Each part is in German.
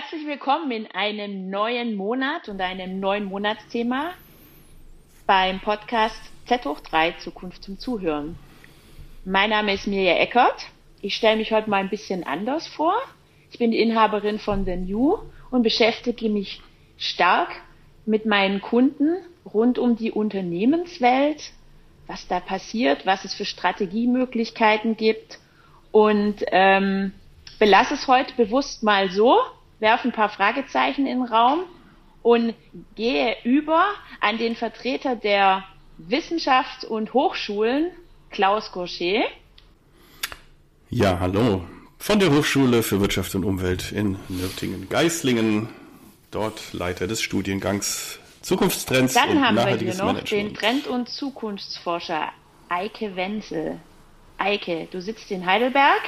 Herzlich willkommen in einem neuen Monat und einem neuen Monatsthema beim Podcast Z hoch 3 Zukunft zum Zuhören. Mein Name ist Mirja Eckert. Ich stelle mich heute mal ein bisschen anders vor. Ich bin die Inhaberin von The New und beschäftige mich stark mit meinen Kunden rund um die Unternehmenswelt, was da passiert, was es für Strategiemöglichkeiten gibt und ähm, belasse es heute bewusst mal so, werfe ein paar Fragezeichen in den Raum und gehe über an den Vertreter der Wissenschaft und Hochschulen, Klaus Gaucher. Ja, hallo. Von der Hochschule für Wirtschaft und Umwelt in Nürtingen-Geislingen, dort Leiter des Studiengangs Zukunftstrends Dann und haben wir nachhaltiges hier noch Management. den Trend- und Zukunftsforscher Eike Wenzel. Eike, du sitzt in Heidelberg.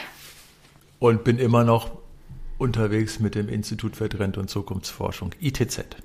und bin immer noch unterwegs mit dem Institut für Trend- und Zukunftsforschung, ITZ.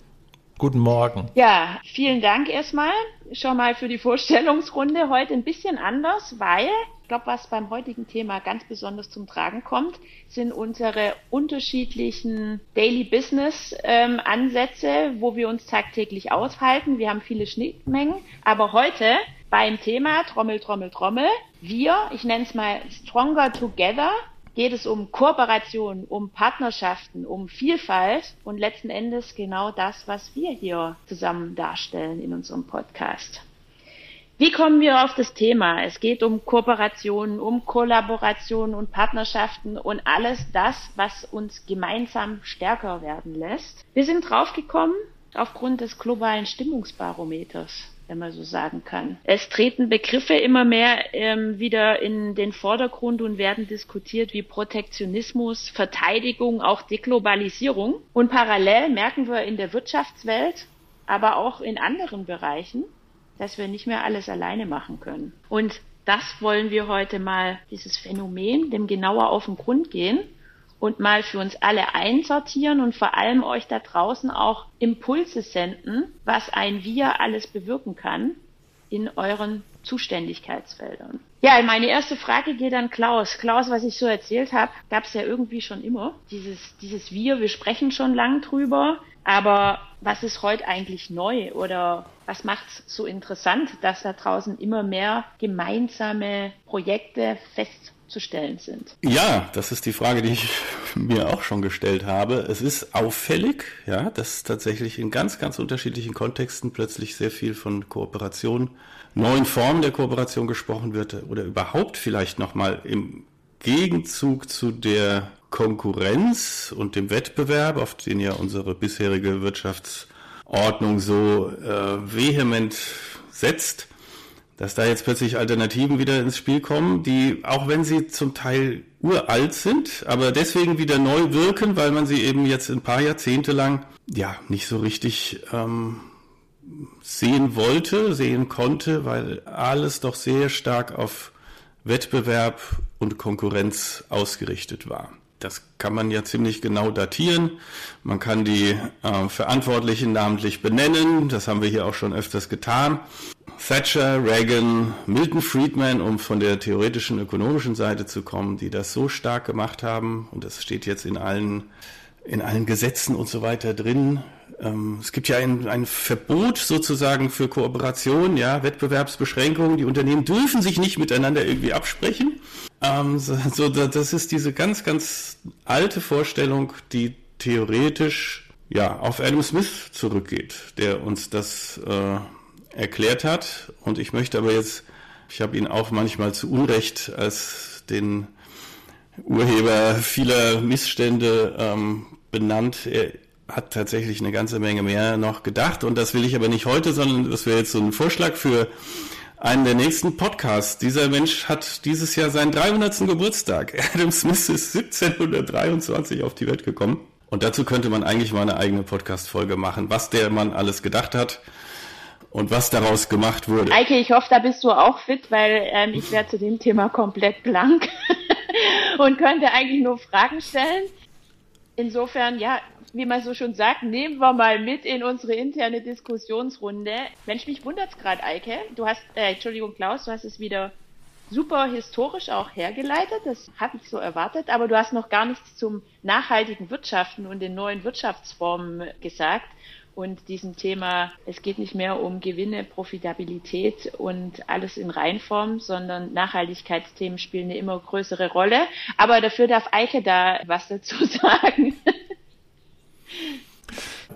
Guten Morgen. Ja, vielen Dank erstmal schon mal für die Vorstellungsrunde. Heute ein bisschen anders, weil ich glaube, was beim heutigen Thema ganz besonders zum Tragen kommt, sind unsere unterschiedlichen Daily Business ähm, Ansätze, wo wir uns tagtäglich aushalten. Wir haben viele Schnittmengen, aber heute beim Thema Trommel, Trommel, Trommel, wir, ich nenne es mal Stronger Together, geht es um Kooperation, um Partnerschaften, um Vielfalt und letzten Endes genau das, was wir hier zusammen darstellen in unserem Podcast. Wie kommen wir auf das Thema? Es geht um Kooperationen, um Kollaborationen und Partnerschaften und alles das, was uns gemeinsam stärker werden lässt. Wir sind draufgekommen aufgrund des globalen Stimmungsbarometers wenn man so sagen kann. Es treten Begriffe immer mehr ähm, wieder in den Vordergrund und werden diskutiert wie Protektionismus, Verteidigung, auch Deglobalisierung. Und parallel merken wir in der Wirtschaftswelt, aber auch in anderen Bereichen, dass wir nicht mehr alles alleine machen können. Und das wollen wir heute mal, dieses Phänomen, dem genauer auf den Grund gehen und mal für uns alle einsortieren und vor allem euch da draußen auch Impulse senden, was ein Wir alles bewirken kann in euren Zuständigkeitsfeldern. Ja, meine erste Frage geht an Klaus. Klaus, was ich so erzählt habe, gab es ja irgendwie schon immer. Dieses, dieses Wir, wir sprechen schon lang drüber, aber was ist heute eigentlich neu oder was macht es so interessant, dass da draußen immer mehr gemeinsame Projekte festzustellen sind? Ja, das ist die Frage, die ich mir auch schon gestellt habe. Es ist auffällig, ja, dass tatsächlich in ganz, ganz unterschiedlichen Kontexten plötzlich sehr viel von Kooperation, neuen Formen der Kooperation gesprochen wird oder überhaupt vielleicht nochmal im Gegenzug zu der Konkurrenz und dem Wettbewerb, auf den ja unsere bisherige Wirtschaftsordnung so äh, vehement setzt, dass da jetzt plötzlich Alternativen wieder ins Spiel kommen, die, auch wenn sie zum Teil uralt sind, aber deswegen wieder neu wirken, weil man sie eben jetzt ein paar Jahrzehnte lang ja nicht so richtig ähm, sehen wollte, sehen konnte, weil alles doch sehr stark auf Wettbewerb und Konkurrenz ausgerichtet war. Das kann man ja ziemlich genau datieren. Man kann die äh, Verantwortlichen namentlich benennen. Das haben wir hier auch schon öfters getan. Thatcher, Reagan, Milton Friedman, um von der theoretischen ökonomischen Seite zu kommen, die das so stark gemacht haben. Und das steht jetzt in allen, in allen Gesetzen und so weiter drin. Ähm, es gibt ja ein, ein Verbot sozusagen für Kooperation, ja, Wettbewerbsbeschränkungen. Die Unternehmen dürfen sich nicht miteinander irgendwie absprechen. Ähm, so, das ist diese ganz, ganz alte Vorstellung, die theoretisch ja auf Adam Smith zurückgeht, der uns das äh, erklärt hat. Und ich möchte aber jetzt, ich habe ihn auch manchmal zu Unrecht als den Urheber vieler Missstände ähm, benannt. Er hat tatsächlich eine ganze Menge mehr noch gedacht. Und das will ich aber nicht heute, sondern das wäre jetzt so ein Vorschlag für einen der nächsten Podcasts. Dieser Mensch hat dieses Jahr seinen 300. Geburtstag. Adam Smith ist 1723 auf die Welt gekommen. Und dazu könnte man eigentlich mal eine eigene Podcast-Folge machen, was der Mann alles gedacht hat und was daraus gemacht wurde. Eike, ich hoffe, da bist du auch fit, weil ähm, ich wäre zu dem Thema komplett blank und könnte eigentlich nur Fragen stellen. Insofern, ja, wie man so schon sagt, nehmen wir mal mit in unsere interne Diskussionsrunde. Mensch, mich wundert's gerade, Eike. Du hast, äh, Entschuldigung, Klaus, du hast es wieder super historisch auch hergeleitet, das hatte ich so erwartet, aber du hast noch gar nichts zum nachhaltigen Wirtschaften und den neuen Wirtschaftsformen gesagt und diesem Thema, es geht nicht mehr um Gewinne, Profitabilität und alles in Reinform, sondern Nachhaltigkeitsthemen spielen eine immer größere Rolle. Aber dafür darf Eike da was dazu sagen.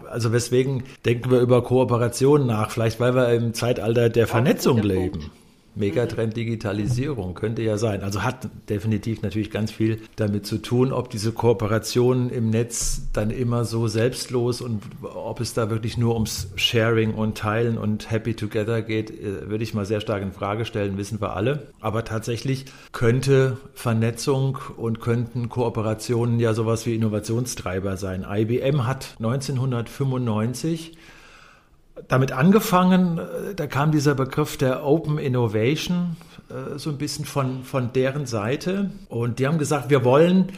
Also weswegen denken wir über Kooperation nach? Vielleicht weil wir im Zeitalter der Vernetzung leben. Megatrend Digitalisierung könnte ja sein. Also hat definitiv natürlich ganz viel damit zu tun, ob diese Kooperationen im Netz dann immer so selbstlos und ob es da wirklich nur ums Sharing und Teilen und Happy Together geht, äh, würde ich mal sehr stark in Frage stellen, wissen wir alle. Aber tatsächlich könnte Vernetzung und könnten Kooperationen ja sowas wie Innovationstreiber sein. IBM hat 1995 damit angefangen, da kam dieser Begriff der Open Innovation äh, so ein bisschen von, von deren Seite. Und die haben gesagt, wir wollen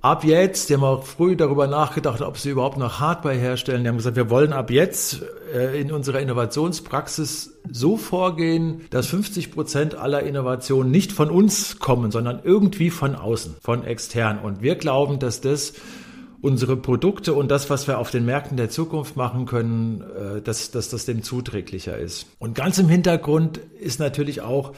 ab jetzt, die haben auch früh darüber nachgedacht, ob sie überhaupt noch Hardware herstellen. Die haben gesagt, wir wollen ab jetzt äh, in unserer Innovationspraxis so vorgehen, dass 50 Prozent aller Innovationen nicht von uns kommen, sondern irgendwie von außen, von extern. Und wir glauben, dass das unsere Produkte und das, was wir auf den Märkten der Zukunft machen können, äh, dass, dass das dem zuträglicher ist. Und ganz im Hintergrund ist natürlich auch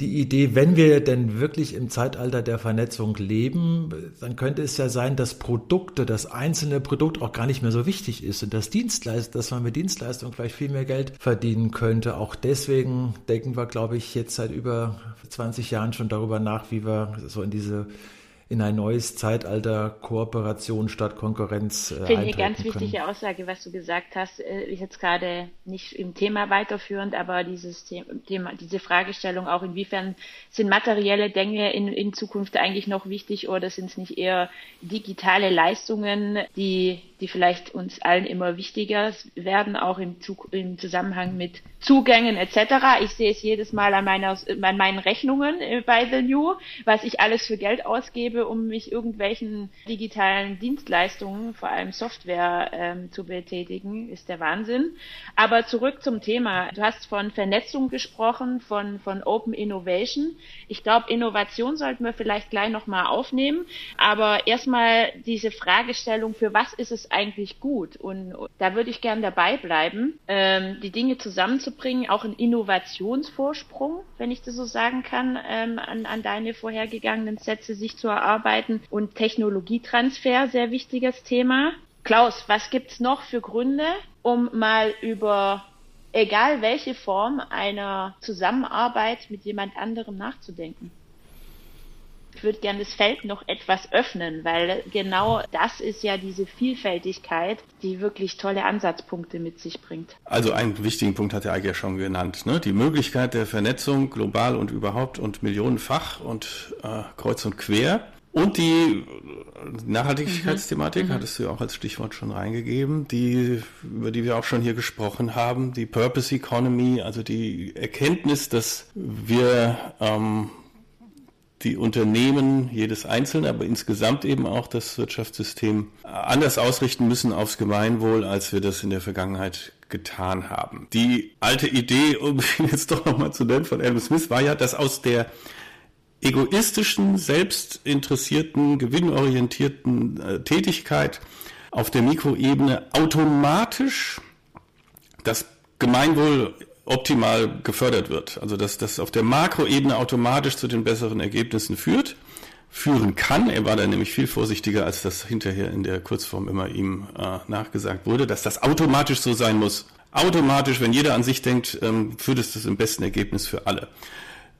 die Idee, wenn wir denn wirklich im Zeitalter der Vernetzung leben, dann könnte es ja sein, dass Produkte, das einzelne Produkt auch gar nicht mehr so wichtig ist und das Dienstleist, dass man mit Dienstleistungen vielleicht viel mehr Geld verdienen könnte. Auch deswegen denken wir, glaube ich, jetzt seit über 20 Jahren schon darüber nach, wie wir so in diese in ein neues Zeitalter Kooperation statt Konkurrenz äh, Finde ich eine ganz können. wichtige Aussage, was du gesagt hast, äh, jetzt gerade nicht im Thema weiterführend, aber dieses Thema, diese Fragestellung auch, inwiefern sind materielle Dinge in, in Zukunft eigentlich noch wichtig oder sind es nicht eher digitale Leistungen, die, die vielleicht uns allen immer wichtiger werden, auch im, Zug, im Zusammenhang mit Zugängen etc. Ich sehe es jedes Mal an, meiner, an meinen Rechnungen äh, bei The New, was ich alles für Geld ausgebe gebe, um mich irgendwelchen digitalen Dienstleistungen, vor allem Software, ähm, zu betätigen, ist der Wahnsinn. Aber zurück zum Thema. Du hast von Vernetzung gesprochen, von, von Open Innovation. Ich glaube, Innovation sollten wir vielleicht gleich nochmal aufnehmen. Aber erstmal diese Fragestellung, für was ist es eigentlich gut? Und, da würde ich gern dabei bleiben, ähm, die Dinge zusammenzubringen, auch einen Innovationsvorsprung, wenn ich das so sagen kann, ähm, an, an deine vorhergegangenen Sätze sich zu erarbeiten arbeiten und Technologietransfer, sehr wichtiges Thema. Klaus, was gibt's noch für Gründe, um mal über egal welche Form einer Zusammenarbeit mit jemand anderem nachzudenken? Würde gerne das Feld noch etwas öffnen, weil genau das ist ja diese Vielfältigkeit, die wirklich tolle Ansatzpunkte mit sich bringt. Also einen wichtigen Punkt hat der Eike ja schon genannt. Ne? Die Möglichkeit der Vernetzung global und überhaupt und millionenfach und äh, kreuz und quer. Und die Nachhaltigkeitsthematik mhm. hattest du ja auch als Stichwort schon reingegeben, die, über die wir auch schon hier gesprochen haben, die Purpose Economy, also die Erkenntnis, dass wir ähm, die Unternehmen, jedes Einzelne, aber insgesamt eben auch das Wirtschaftssystem anders ausrichten müssen aufs Gemeinwohl, als wir das in der Vergangenheit getan haben. Die alte Idee, um jetzt doch nochmal zu nennen, von Adam Smith war ja, dass aus der egoistischen, selbstinteressierten, gewinnorientierten äh, Tätigkeit auf der Mikroebene automatisch das Gemeinwohl optimal gefördert wird. Also dass das auf der Makroebene automatisch zu den besseren Ergebnissen führt, führen kann. Er war da nämlich viel vorsichtiger, als das hinterher in der Kurzform immer ihm äh, nachgesagt wurde, dass das automatisch so sein muss. Automatisch, wenn jeder an sich denkt, ähm, führt es das im besten Ergebnis für alle.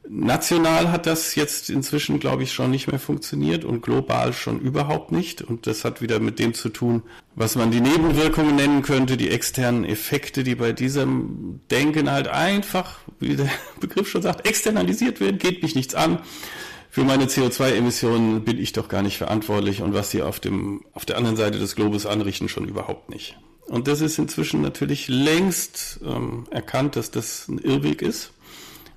National hat das jetzt inzwischen, glaube ich, schon nicht mehr funktioniert und global schon überhaupt nicht. Und das hat wieder mit dem zu tun, was man die Nebenwirkungen nennen könnte, die externen Effekte, die bei diesem Denken halt einfach, wie der Begriff schon sagt, externalisiert werden, geht mich nichts an. Für meine CO2-Emissionen bin ich doch gar nicht verantwortlich und was sie auf dem, auf der anderen Seite des Globus anrichten, schon überhaupt nicht. Und das ist inzwischen natürlich längst ähm, erkannt, dass das ein Irrweg ist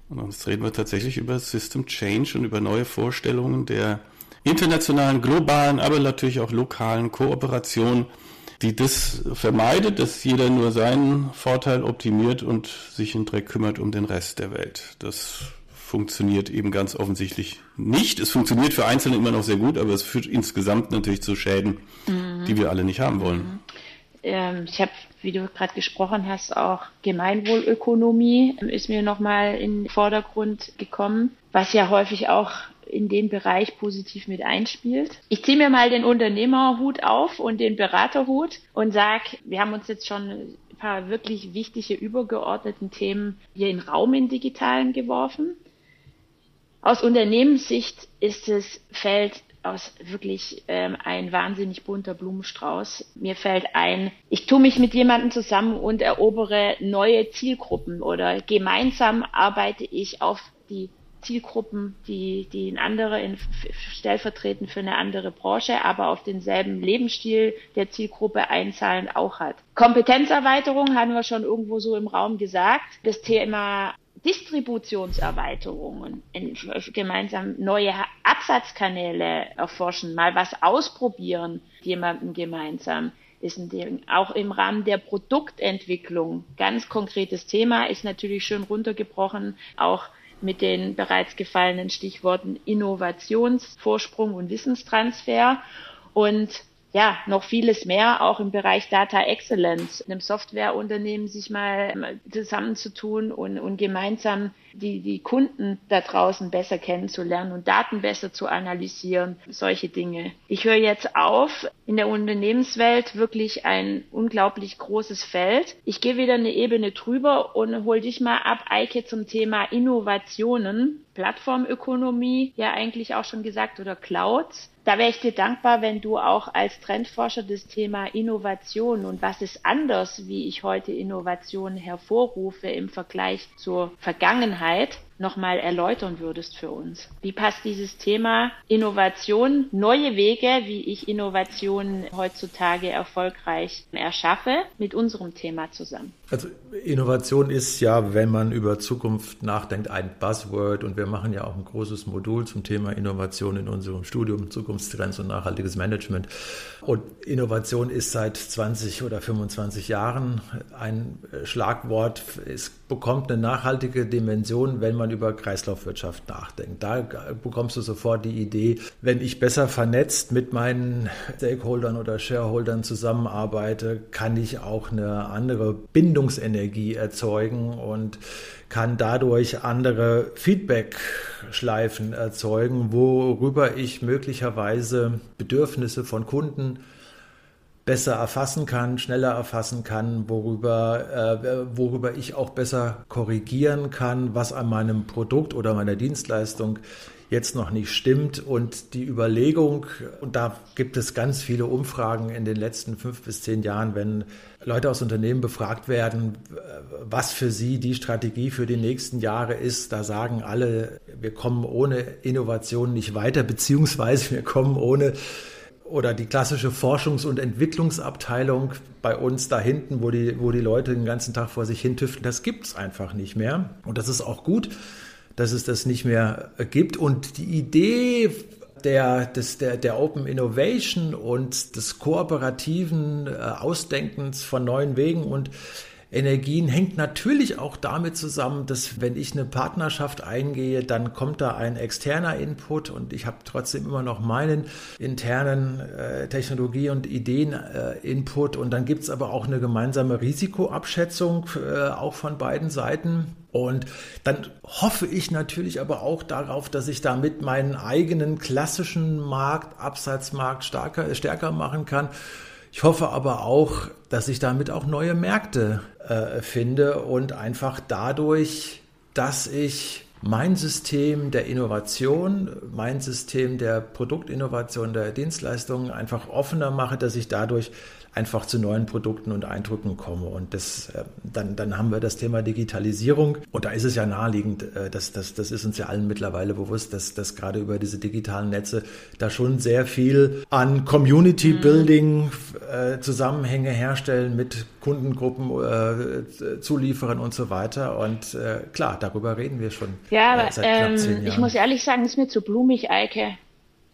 und sonst reden wir tatsächlich über System Change und über neue Vorstellungen der internationalen, globalen, aber natürlich auch lokalen Kooperation, die das vermeidet, dass jeder nur seinen Vorteil optimiert und sich in Dreck kümmert um den Rest der Welt. Das funktioniert eben ganz offensichtlich nicht. Es funktioniert für Einzelne immer noch sehr gut, aber es führt insgesamt natürlich zu Schäden, mhm. die wir alle nicht haben wollen. Mhm. Ähm, ich habe, wie du gerade gesprochen hast, auch Gemeinwohlökonomie ist mir nochmal in den Vordergrund gekommen, was ja häufig auch in den Bereich positiv mit einspielt. Ich ziehe mir mal den Unternehmerhut auf und den Beraterhut und sag, wir haben uns jetzt schon ein paar wirklich wichtige übergeordneten Themen hier in Raum in digitalen geworfen. Aus Unternehmenssicht ist es Feld aus wirklich ähm, ein wahnsinnig bunter Blumenstrauß. Mir fällt ein, ich tue mich mit jemandem zusammen und erobere neue Zielgruppen oder gemeinsam arbeite ich auf die Zielgruppen, die, die in andere, in, stellvertretend für eine andere Branche, aber auf denselben Lebensstil der Zielgruppe einzahlen auch hat. Kompetenzerweiterung haben wir schon irgendwo so im Raum gesagt. Das Thema Distributionserweiterungen, gemeinsam neue Absatzkanäle erforschen, mal was ausprobieren, jemandem gemeinsam ist ein Ding. Auch im Rahmen der Produktentwicklung, ganz konkretes Thema, ist natürlich schön runtergebrochen, auch mit den bereits gefallenen Stichworten Innovationsvorsprung und Wissenstransfer. Und ja, noch vieles mehr, auch im Bereich Data Excellence, einem Softwareunternehmen sich mal zusammenzutun und, und gemeinsam die, die Kunden da draußen besser kennenzulernen und Daten besser zu analysieren, solche Dinge. Ich höre jetzt auf, in der Unternehmenswelt wirklich ein unglaublich großes Feld. Ich gehe wieder eine Ebene drüber und hol dich mal ab, Eike, zum Thema Innovationen, Plattformökonomie, ja eigentlich auch schon gesagt, oder Clouds. Da wäre ich dir dankbar, wenn du auch als Trendforscher das Thema Innovation und was ist anders, wie ich heute Innovation hervorrufe im Vergleich zur Vergangenheit, nochmal erläutern würdest für uns. Wie passt dieses Thema Innovation, neue Wege, wie ich Innovation heutzutage erfolgreich erschaffe, mit unserem Thema zusammen? Also Innovation ist ja, wenn man über Zukunft nachdenkt, ein Buzzword und wir machen ja auch ein großes Modul zum Thema Innovation in unserem Studium Zukunftstrends und nachhaltiges Management. Und Innovation ist seit 20 oder 25 Jahren ein Schlagwort. Es bekommt eine nachhaltige Dimension, wenn man über Kreislaufwirtschaft nachdenkt. Da bekommst du sofort die Idee, wenn ich besser vernetzt mit meinen Stakeholdern oder Shareholdern zusammenarbeite, kann ich auch eine andere Bindungsenergie erzeugen und kann dadurch andere Feedback-Schleifen erzeugen, worüber ich möglicherweise Bedürfnisse von Kunden besser erfassen kann, schneller erfassen kann, worüber, äh, worüber ich auch besser korrigieren kann, was an meinem Produkt oder meiner Dienstleistung jetzt noch nicht stimmt. Und die Überlegung, und da gibt es ganz viele Umfragen in den letzten fünf bis zehn Jahren, wenn Leute aus Unternehmen befragt werden, was für sie die Strategie für die nächsten Jahre ist, da sagen alle, wir kommen ohne Innovation nicht weiter, beziehungsweise wir kommen ohne oder die klassische Forschungs- und Entwicklungsabteilung bei uns da hinten, wo die, wo die Leute den ganzen Tag vor sich hin tüfteln, das gibt es einfach nicht mehr. Und das ist auch gut, dass es das nicht mehr gibt. Und die Idee der, des, der, der Open Innovation und des kooperativen äh, Ausdenkens von neuen Wegen und Energien hängt natürlich auch damit zusammen, dass wenn ich eine Partnerschaft eingehe, dann kommt da ein externer Input und ich habe trotzdem immer noch meinen internen äh, Technologie- und Ideen-Input äh, und dann gibt es aber auch eine gemeinsame Risikoabschätzung äh, auch von beiden Seiten. Und dann hoffe ich natürlich aber auch darauf, dass ich damit meinen eigenen klassischen Markt, Absatzmarkt stärker, stärker machen kann. Ich hoffe aber auch, dass ich damit auch neue Märkte äh, finde und einfach dadurch, dass ich mein System der Innovation, mein System der Produktinnovation, der Dienstleistungen einfach offener mache, dass ich dadurch einfach zu neuen Produkten und Eindrücken komme. Und das, äh, dann, dann haben wir das Thema Digitalisierung. Und da ist es ja naheliegend, äh, das, das, das ist uns ja allen mittlerweile bewusst, dass, dass gerade über diese digitalen Netze da schon sehr viel an Community mhm. Building äh, Zusammenhänge herstellen mit Kundengruppen, äh, Zulieferern und so weiter. Und äh, klar, darüber reden wir schon. Ja, aber ähm, ich muss ehrlich sagen, ist mir zu blumig, Eike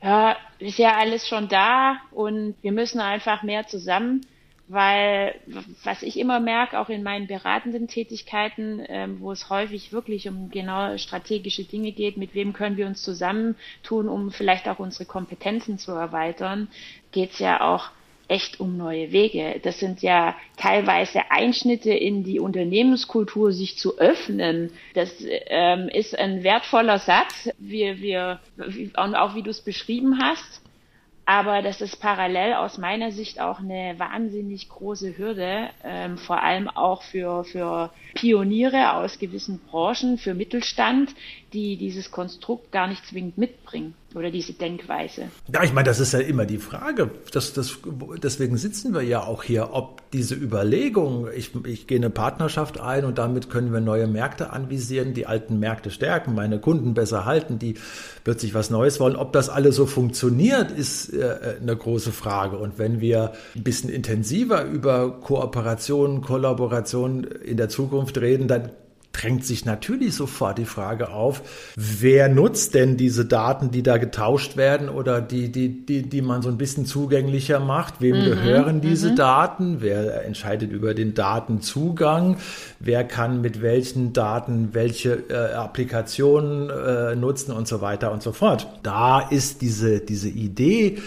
ja, ist ja alles schon da und wir müssen einfach mehr zusammen weil was ich immer merke, auch in meinen beratenden Tätigkeiten, ähm, wo es häufig wirklich um genau strategische Dinge geht, mit wem können wir uns zusammentun, um vielleicht auch unsere Kompetenzen zu erweitern, geht es ja auch echt um neue Wege. Das sind ja teilweise Einschnitte in die Unternehmenskultur, sich zu öffnen. Das ähm, ist ein wertvoller Satz, wir, wir, und auch wie du es beschrieben hast. Aber das ist parallel aus meiner Sicht auch eine wahnsinnig große Hürde, ähm, vor allem auch für, für Pioniere aus gewissen Branchen, für Mittelstand, die dieses Konstrukt gar nicht zwingend mitbringen oder diese Denkweise. Ja, ich meine, das ist ja immer die Frage. Das, das, deswegen sitzen wir ja auch hier, ob diese Überlegung, ich, ich gehe eine Partnerschaft ein und damit können wir neue Märkte anvisieren, die alten Märkte stärken, meine Kunden besser halten, die plötzlich was Neues wollen. Ob das alles so funktioniert, ist äh, eine große Frage. Und wenn wir ein bisschen intensiver über Kooperation, Kollaboration in der Zukunft reden, dann drängt sich natürlich sofort die Frage auf, wer nutzt denn diese Daten, die da getauscht werden oder die, die, die, die man so ein bisschen zugänglicher macht? Wem mhm, gehören diese mhm. Daten? Wer entscheidet über den Datenzugang? Wer kann mit welchen Daten welche äh, Applikationen äh, nutzen und so weiter und so fort? Da ist diese, diese Idee,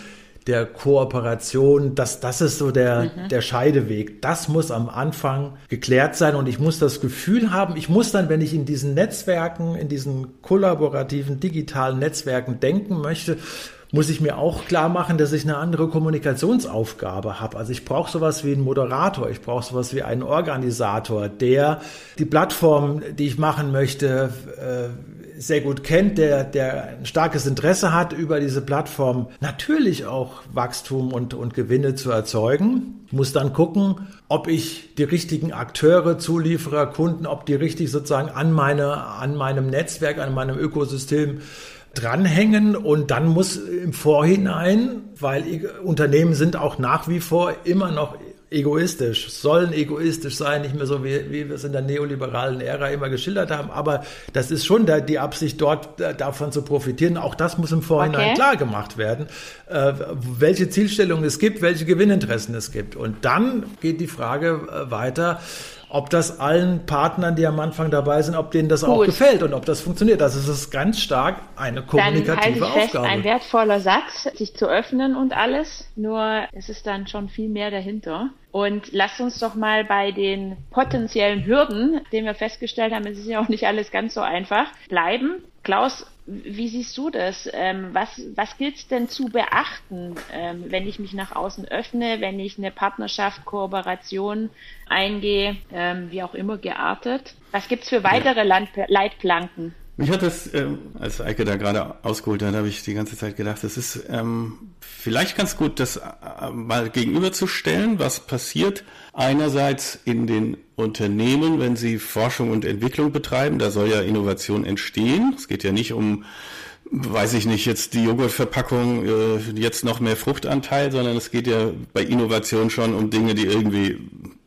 der Kooperation, das, das ist so der, mhm. der Scheideweg. Das muss am Anfang geklärt sein und ich muss das Gefühl haben, ich muss dann, wenn ich in diesen Netzwerken, in diesen kollaborativen digitalen Netzwerken denken möchte, muss ich mir auch klar machen, dass ich eine andere Kommunikationsaufgabe habe. Also ich brauche sowas wie einen Moderator, ich brauche sowas wie einen Organisator, der die Plattform, die ich machen möchte, äh, sehr gut kennt, der, der ein starkes Interesse hat, über diese Plattform natürlich auch Wachstum und, und Gewinne zu erzeugen. Muss dann gucken, ob ich die richtigen Akteure, Zulieferer, Kunden, ob die richtig sozusagen an, meine, an meinem Netzwerk, an meinem Ökosystem dranhängen und dann muss im Vorhinein, weil Unternehmen sind auch nach wie vor immer noch egoistisch, sollen egoistisch sein, nicht mehr so wie, wie wir es in der neoliberalen Ära immer geschildert haben, aber das ist schon da, die Absicht dort davon zu profitieren. Auch das muss im Vorhinein okay. klar gemacht werden, äh, welche Zielstellungen es gibt, welche Gewinninteressen es gibt. Und dann geht die Frage äh, weiter, ob das allen Partnern, die am Anfang dabei sind, ob denen das Gut. auch gefällt und ob das funktioniert. Das ist ganz stark eine kommunikative dann halte ich Aufgabe. Fest, ein wertvoller Satz, sich zu öffnen und alles. Nur es ist dann schon viel mehr dahinter. Und lasst uns doch mal bei den potenziellen Hürden, den wir festgestellt haben, es ist ja auch nicht alles ganz so einfach, bleiben. Klaus, wie siehst du das? Ähm, was was gilt es denn zu beachten, ähm, wenn ich mich nach außen öffne, wenn ich eine Partnerschaft, Kooperation eingehe, ähm, wie auch immer geartet? Was gibt es für weitere ja. Leitplanken? Mich hat das, ähm, als Eike da gerade ausgeholt hat, habe ich die ganze Zeit gedacht, es ist ähm, vielleicht ganz gut, das äh, mal gegenüberzustellen, was passiert einerseits in den Unternehmen, wenn sie Forschung und Entwicklung betreiben. Da soll ja Innovation entstehen. Es geht ja nicht um weiß ich nicht, jetzt die Joghurtverpackung, äh, jetzt noch mehr Fruchtanteil, sondern es geht ja bei Innovation schon um Dinge, die irgendwie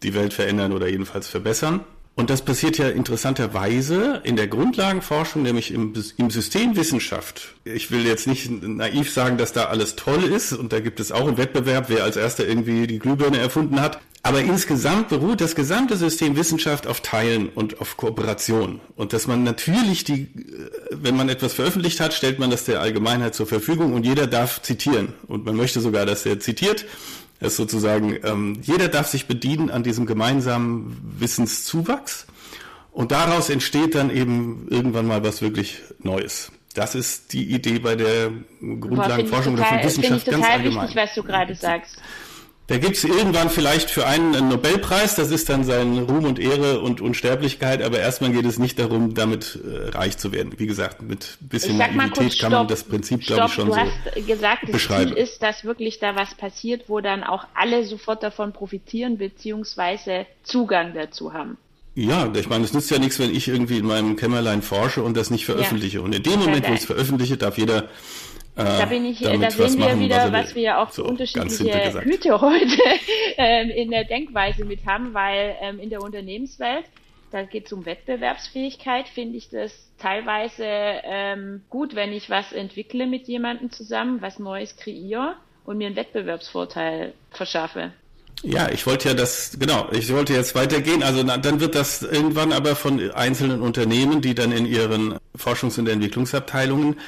die Welt verändern oder jedenfalls verbessern. Und das passiert ja interessanterweise in der Grundlagenforschung, nämlich im, im Systemwissenschaft. Ich will jetzt nicht naiv sagen, dass da alles toll ist und da gibt es auch einen Wettbewerb, wer als erster irgendwie die Glühbirne erfunden hat. Aber insgesamt beruht das gesamte System Wissenschaft auf Teilen und auf Kooperation. Und dass man natürlich die, wenn man etwas veröffentlicht hat, stellt man das der Allgemeinheit zur Verfügung und jeder darf zitieren. Und man möchte sogar, dass er zitiert ist sozusagen, ähm, jeder darf sich bedienen an diesem gemeinsamen Wissenszuwachs und daraus entsteht dann eben irgendwann mal was wirklich Neues. Das ist die Idee bei der Grundlagenforschung oder von Wissenschaft ganz allgemein. Wichtig, was du gerade sagst. Da gibt es irgendwann vielleicht für einen einen Nobelpreis, das ist dann sein Ruhm und Ehre und Unsterblichkeit, aber erstmal geht es nicht darum, damit äh, reich zu werden. Wie gesagt, mit bisschen Naivität kann man das Prinzip, glaube ich, schon du so hast gesagt, das Ziel ist, dass wirklich da was passiert, wo dann auch alle sofort davon profitieren, beziehungsweise Zugang dazu haben. Ja, ich meine, es nützt ja nichts, wenn ich irgendwie in meinem Kämmerlein forsche und das nicht veröffentliche. Ja. Und in dem Moment, wo ich es veröffentliche, darf jeder da bin ich, da sehen wir wieder, was, was wir auch für so, unterschiedliche Hüte heute ähm, in der Denkweise mit haben, weil ähm, in der Unternehmenswelt, da geht es um Wettbewerbsfähigkeit, finde ich das teilweise ähm, gut, wenn ich was entwickle mit jemandem zusammen, was Neues kreiere und mir einen Wettbewerbsvorteil verschaffe. Ja, ich wollte ja das, genau, ich wollte jetzt weitergehen. Also dann wird das irgendwann aber von einzelnen Unternehmen, die dann in ihren Forschungs- und Entwicklungsabteilungen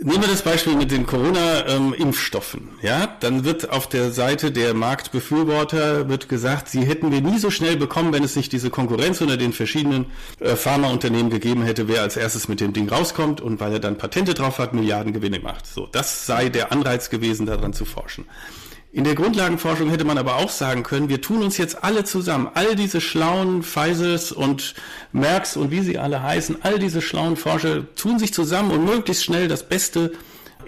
Nehmen wir das Beispiel mit den Corona-Impfstoffen. ja, dann wird auf der Seite der Marktbefürworter wird gesagt, sie hätten wir nie so schnell bekommen, wenn es nicht diese Konkurrenz unter den verschiedenen äh, Pharmaunternehmen gegeben hätte, wer als erstes mit dem Ding rauskommt und weil er dann Patente drauf hat, Milliarden Gewinne macht. So, das sei der Anreiz gewesen, daran zu forschen. In der Grundlagenforschung hätte man aber auch sagen können, wir tun uns jetzt alle zusammen, all diese schlauen Pfizers und Mercks und wie sie alle heißen, all diese schlauen Forscher tun sich zusammen, um möglichst schnell das Beste,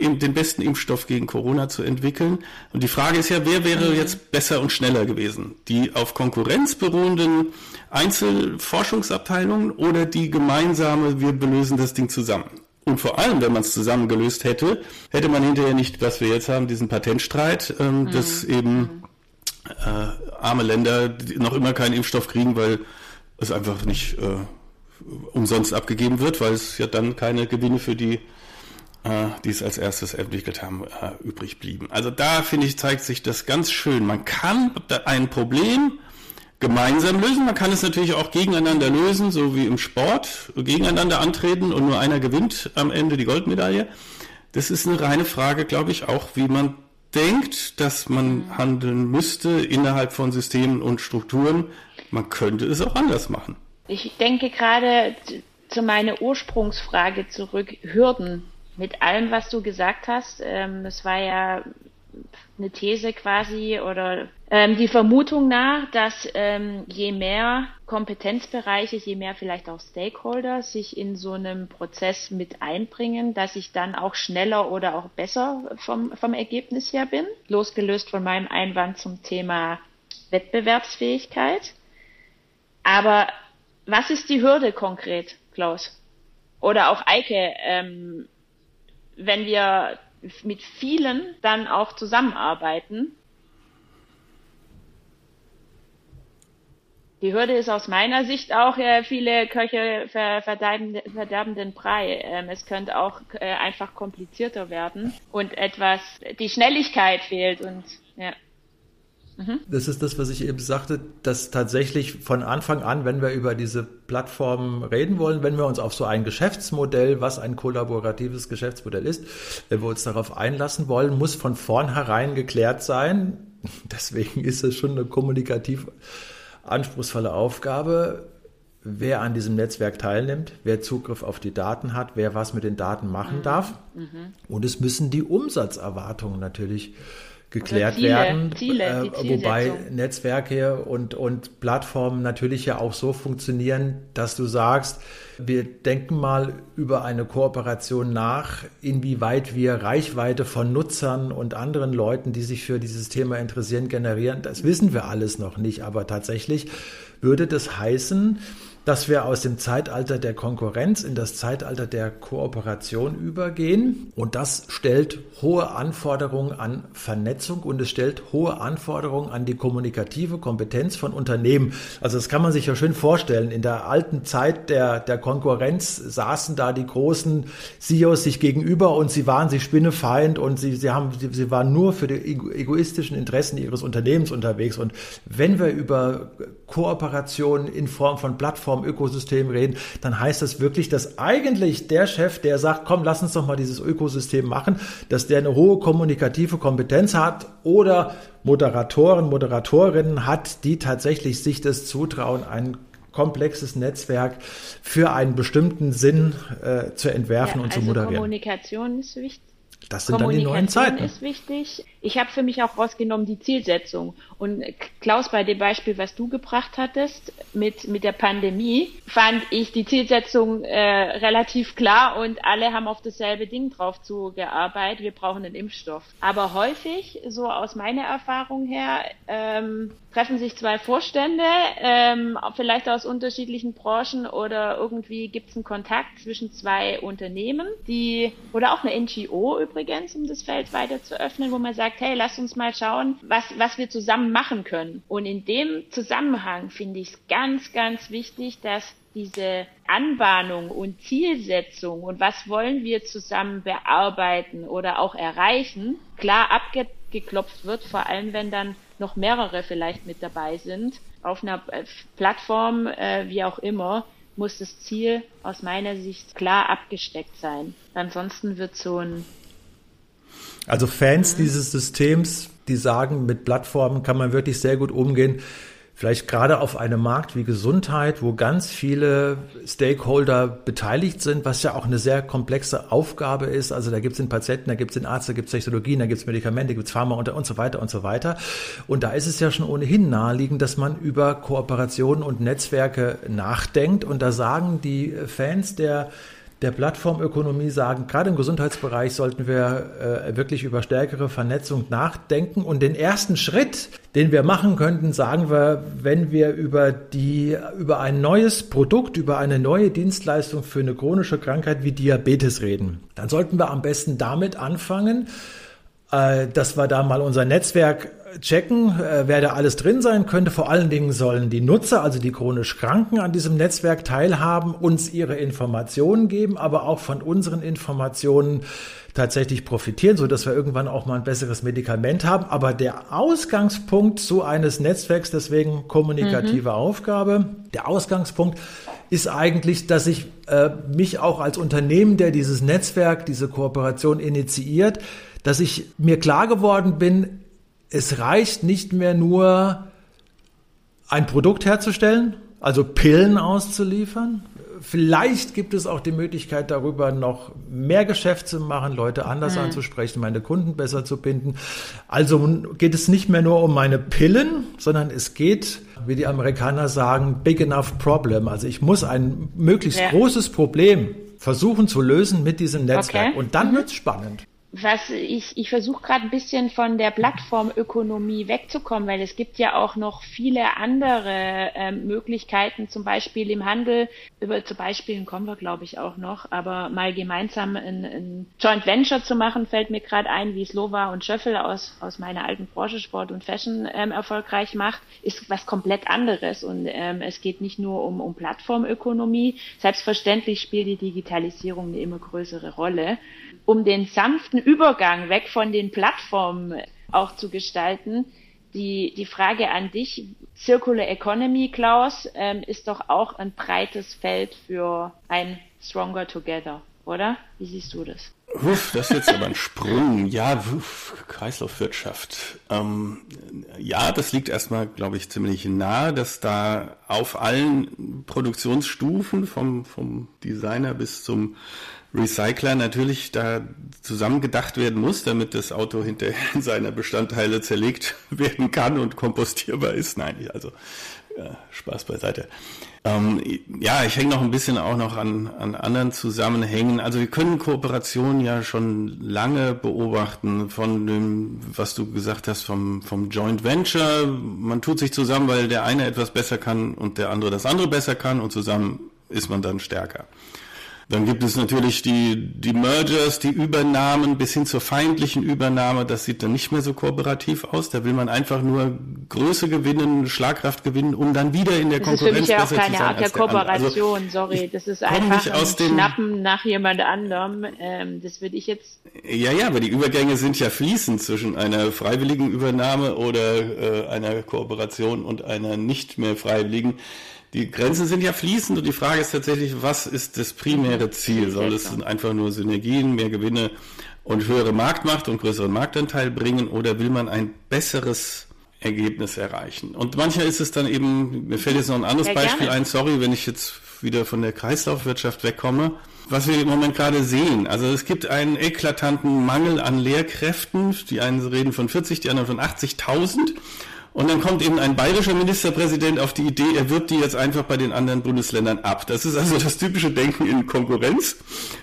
den besten Impfstoff gegen Corona zu entwickeln. Und die Frage ist ja, wer wäre jetzt besser und schneller gewesen? Die auf Konkurrenz beruhenden Einzelforschungsabteilungen oder die gemeinsame, wir belösen das Ding zusammen? Und vor allem, wenn man es zusammen gelöst hätte, hätte man hinterher nicht, was wir jetzt haben, diesen Patentstreit, ähm, mhm. dass eben äh, arme Länder noch immer keinen Impfstoff kriegen, weil es einfach nicht äh, umsonst abgegeben wird, weil es ja dann keine Gewinne für die, äh, die es als erstes entwickelt haben, äh, übrig blieben. Also da finde ich, zeigt sich das ganz schön. Man kann ein Problem gemeinsam lösen. Man kann es natürlich auch gegeneinander lösen, so wie im Sport, gegeneinander antreten und nur einer gewinnt am Ende die Goldmedaille. Das ist eine reine Frage, glaube ich, auch wie man denkt, dass man handeln müsste innerhalb von Systemen und Strukturen. Man könnte es auch anders machen. Ich denke gerade zu meiner Ursprungsfrage zurück, Hürden. Mit allem, was du gesagt hast, ähm, es war ja eine These quasi oder ähm, die Vermutung nach, dass ähm, je mehr Kompetenzbereiche, je mehr vielleicht auch Stakeholder sich in so einem Prozess mit einbringen, dass ich dann auch schneller oder auch besser vom, vom Ergebnis her bin. Losgelöst von meinem Einwand zum Thema Wettbewerbsfähigkeit. Aber was ist die Hürde konkret, Klaus? Oder auch Eike, ähm, wenn wir mit vielen dann auch zusammenarbeiten. Die Hürde ist aus meiner Sicht auch, äh, viele Köche ver verderben, verderben den Brei. Ähm, es könnte auch äh, einfach komplizierter werden und etwas, die Schnelligkeit fehlt und ja. Mhm. Das ist das, was ich eben sagte, dass tatsächlich von Anfang an, wenn wir über diese Plattformen reden wollen, wenn wir uns auf so ein Geschäftsmodell, was ein kollaboratives Geschäftsmodell ist, wenn wir uns darauf einlassen wollen, muss von vornherein geklärt sein. Deswegen ist es schon eine kommunikativ anspruchsvolle Aufgabe, wer an diesem Netzwerk teilnimmt, wer Zugriff auf die Daten hat, wer was mit den Daten machen mhm. darf. Mhm. Und es müssen die Umsatzerwartungen natürlich geklärt Ziele, werden. Ziele, äh, wobei Netzwerke und, und Plattformen natürlich ja auch so funktionieren, dass du sagst, wir denken mal über eine Kooperation nach, inwieweit wir Reichweite von Nutzern und anderen Leuten, die sich für dieses Thema interessieren, generieren. Das wissen wir alles noch nicht, aber tatsächlich würde das heißen, dass wir aus dem Zeitalter der Konkurrenz in das Zeitalter der Kooperation übergehen. Und das stellt hohe Anforderungen an Vernetzung und es stellt hohe Anforderungen an die kommunikative Kompetenz von Unternehmen. Also das kann man sich ja schön vorstellen. In der alten Zeit der, der Konkurrenz saßen da die großen CEOs sich gegenüber und sie waren sich spinnefeind und sie, sie, haben, sie, sie waren nur für die egoistischen Interessen ihres Unternehmens unterwegs. Und wenn wir über Kooperation in Form von Plattformen Ökosystem reden, dann heißt das wirklich, dass eigentlich der Chef, der sagt, komm, lass uns doch mal dieses Ökosystem machen, dass der eine hohe kommunikative Kompetenz hat oder Moderatoren, Moderatorinnen hat, die tatsächlich sich das zutrauen, ein komplexes Netzwerk für einen bestimmten Sinn äh, zu entwerfen ja, und also zu moderieren. Kommunikation ist wichtig. Das sind dann die neuen Zeiten. ist wichtig. Ich habe für mich auch rausgenommen die Zielsetzung. Und Klaus, bei dem Beispiel, was du gebracht hattest mit, mit der Pandemie, fand ich die Zielsetzung äh, relativ klar und alle haben auf dasselbe Ding drauf zugearbeitet. Wir brauchen einen Impfstoff. Aber häufig, so aus meiner Erfahrung her, ähm, treffen sich zwei Vorstände, ähm, vielleicht aus unterschiedlichen Branchen oder irgendwie gibt es einen Kontakt zwischen zwei Unternehmen, die oder auch eine NGO übrigens, um das Feld weiter zu öffnen, wo man sagt, hey, lass uns mal schauen, was, was wir zusammen machen können. Und in dem Zusammenhang finde ich es ganz, ganz wichtig, dass diese Anbahnung und Zielsetzung und was wollen wir zusammen bearbeiten oder auch erreichen, klar abgeklopft wird, vor allem wenn dann noch mehrere vielleicht mit dabei sind. Auf einer äh, Plattform, äh, wie auch immer, muss das Ziel aus meiner Sicht klar abgesteckt sein. Ansonsten wird so ein also Fans mhm. dieses Systems, die sagen, mit Plattformen kann man wirklich sehr gut umgehen. Vielleicht gerade auf einem Markt wie Gesundheit, wo ganz viele Stakeholder beteiligt sind, was ja auch eine sehr komplexe Aufgabe ist. Also da gibt es den Patienten, da gibt es den Arzt, da gibt es Technologien, da gibt es Medikamente, gibt es Pharma und, und so weiter und so weiter. Und da ist es ja schon ohnehin naheliegend, dass man über Kooperationen und Netzwerke nachdenkt. Und da sagen die Fans der der Plattformökonomie sagen, gerade im Gesundheitsbereich sollten wir äh, wirklich über stärkere Vernetzung nachdenken. Und den ersten Schritt, den wir machen könnten, sagen wir, wenn wir über die, über ein neues Produkt, über eine neue Dienstleistung für eine chronische Krankheit wie Diabetes reden. Dann sollten wir am besten damit anfangen, äh, dass wir da mal unser Netzwerk checken, äh, wer da alles drin sein könnte. Vor allen Dingen sollen die Nutzer, also die chronisch Kranken an diesem Netzwerk teilhaben, uns ihre Informationen geben, aber auch von unseren Informationen tatsächlich profitieren, so dass wir irgendwann auch mal ein besseres Medikament haben. Aber der Ausgangspunkt so eines Netzwerks, deswegen kommunikative mhm. Aufgabe, der Ausgangspunkt ist eigentlich, dass ich äh, mich auch als Unternehmen, der dieses Netzwerk, diese Kooperation initiiert, dass ich mir klar geworden bin, es reicht nicht mehr nur ein Produkt herzustellen, also Pillen auszuliefern. Vielleicht gibt es auch die Möglichkeit, darüber noch mehr Geschäft zu machen, Leute anders mhm. anzusprechen, meine Kunden besser zu binden. Also geht es nicht mehr nur um meine Pillen, sondern es geht, wie die Amerikaner sagen, big enough problem. Also ich muss ein möglichst ja. großes Problem versuchen zu lösen mit diesem Netzwerk. Okay. Und dann mhm. wird es spannend was ich, ich versuche gerade ein bisschen von der Plattformökonomie wegzukommen, weil es gibt ja auch noch viele andere ähm, Möglichkeiten, zum Beispiel im Handel, über zu Beispielen kommen wir, glaube ich, auch noch, aber mal gemeinsam ein, ein Joint Venture zu machen, fällt mir gerade ein, wie Slova und Schöffel aus, aus meiner alten Branche Sport und Fashion ähm, erfolgreich macht, ist was komplett anderes. Und ähm, es geht nicht nur um, um Plattformökonomie, selbstverständlich spielt die Digitalisierung eine immer größere Rolle. Um den sanften Übergang weg von den Plattformen auch zu gestalten, die, die Frage an dich, Circular Economy, Klaus, ähm, ist doch auch ein breites Feld für ein Stronger Together, oder? Wie siehst du das? Uff, das ist jetzt aber ein Sprung. Ja, uff, Kreislaufwirtschaft. Ähm, ja, das liegt erstmal, glaube ich, ziemlich nahe, dass da auf allen Produktionsstufen, vom, vom Designer bis zum Recycler natürlich da zusammengedacht werden muss, damit das Auto hinterher in seine Bestandteile zerlegt werden kann und kompostierbar ist. Nein, also ja, Spaß beiseite. Ähm, ja, ich hänge noch ein bisschen auch noch an, an anderen Zusammenhängen. Also wir können Kooperationen ja schon lange beobachten von dem, was du gesagt hast, vom, vom Joint Venture. Man tut sich zusammen, weil der eine etwas besser kann und der andere das andere besser kann und zusammen ist man dann stärker. Dann gibt es natürlich die, die Mergers, die Übernahmen bis hin zur feindlichen Übernahme. Das sieht dann nicht mehr so kooperativ aus. Da will man einfach nur Größe gewinnen, Schlagkraft gewinnen, um dann wieder in der das Konkurrenz zu sein. Das ist für mich ja auch keine Art der Kooperation, also, sorry. Das ist einfach ein dem, Schnappen nach jemand anderem. Ähm, das würde ich jetzt... Ja, ja, aber die Übergänge sind ja fließend zwischen einer freiwilligen Übernahme oder äh, einer Kooperation und einer nicht mehr freiwilligen die Grenzen sind ja fließend und die Frage ist tatsächlich, was ist das primäre Ziel? Soll es einfach nur Synergien, mehr Gewinne und höhere Marktmacht und größeren Marktanteil bringen oder will man ein besseres Ergebnis erreichen? Und manchmal ist es dann eben, mir fällt jetzt noch ein anderes ja, Beispiel ein, sorry, wenn ich jetzt wieder von der Kreislaufwirtschaft wegkomme, was wir im Moment gerade sehen. Also es gibt einen eklatanten Mangel an Lehrkräften. Die einen reden von 40, die anderen von 80.000. Und dann kommt eben ein bayerischer Ministerpräsident auf die Idee, er wirbt die jetzt einfach bei den anderen Bundesländern ab. Das ist also das typische Denken in Konkurrenz.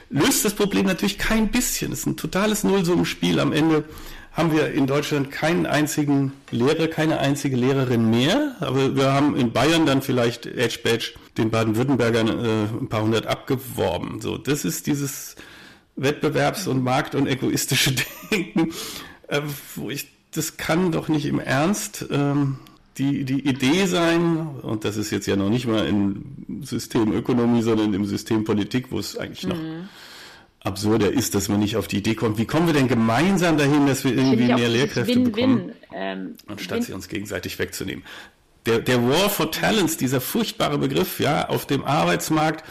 Löst das Problem natürlich kein bisschen. Es ist ein totales Nullsummenspiel. Am Ende haben wir in Deutschland keinen einzigen Lehrer, keine einzige Lehrerin mehr. Aber wir haben in Bayern dann vielleicht Edge Badge den Baden-Württembergern äh, ein paar hundert abgeworben. So, das ist dieses Wettbewerbs- und Markt- und egoistische Denken, äh, wo ich das kann doch nicht im Ernst ähm, die, die Idee sein, und das ist jetzt ja noch nicht mal im System Ökonomie, sondern im System Politik, wo es eigentlich noch mhm. absurder ist, dass man nicht auf die Idee kommt, wie kommen wir denn gemeinsam dahin, dass wir irgendwie mehr Lehrkräfte Win -win, bekommen, ähm, anstatt Win sie uns gegenseitig wegzunehmen. Der, der War for Talents, dieser furchtbare Begriff, ja, auf dem Arbeitsmarkt,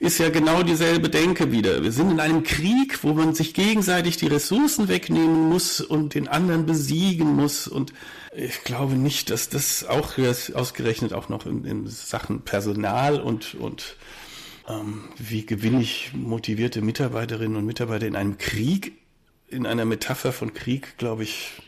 ist ja genau dieselbe Denke wieder. Wir sind in einem Krieg, wo man sich gegenseitig die Ressourcen wegnehmen muss und den anderen besiegen muss. Und ich glaube nicht, dass das auch ausgerechnet auch noch in, in Sachen Personal und, und ähm, wie gewinne ich motivierte Mitarbeiterinnen und Mitarbeiter in einem Krieg, in einer Metapher von Krieg, glaube ich,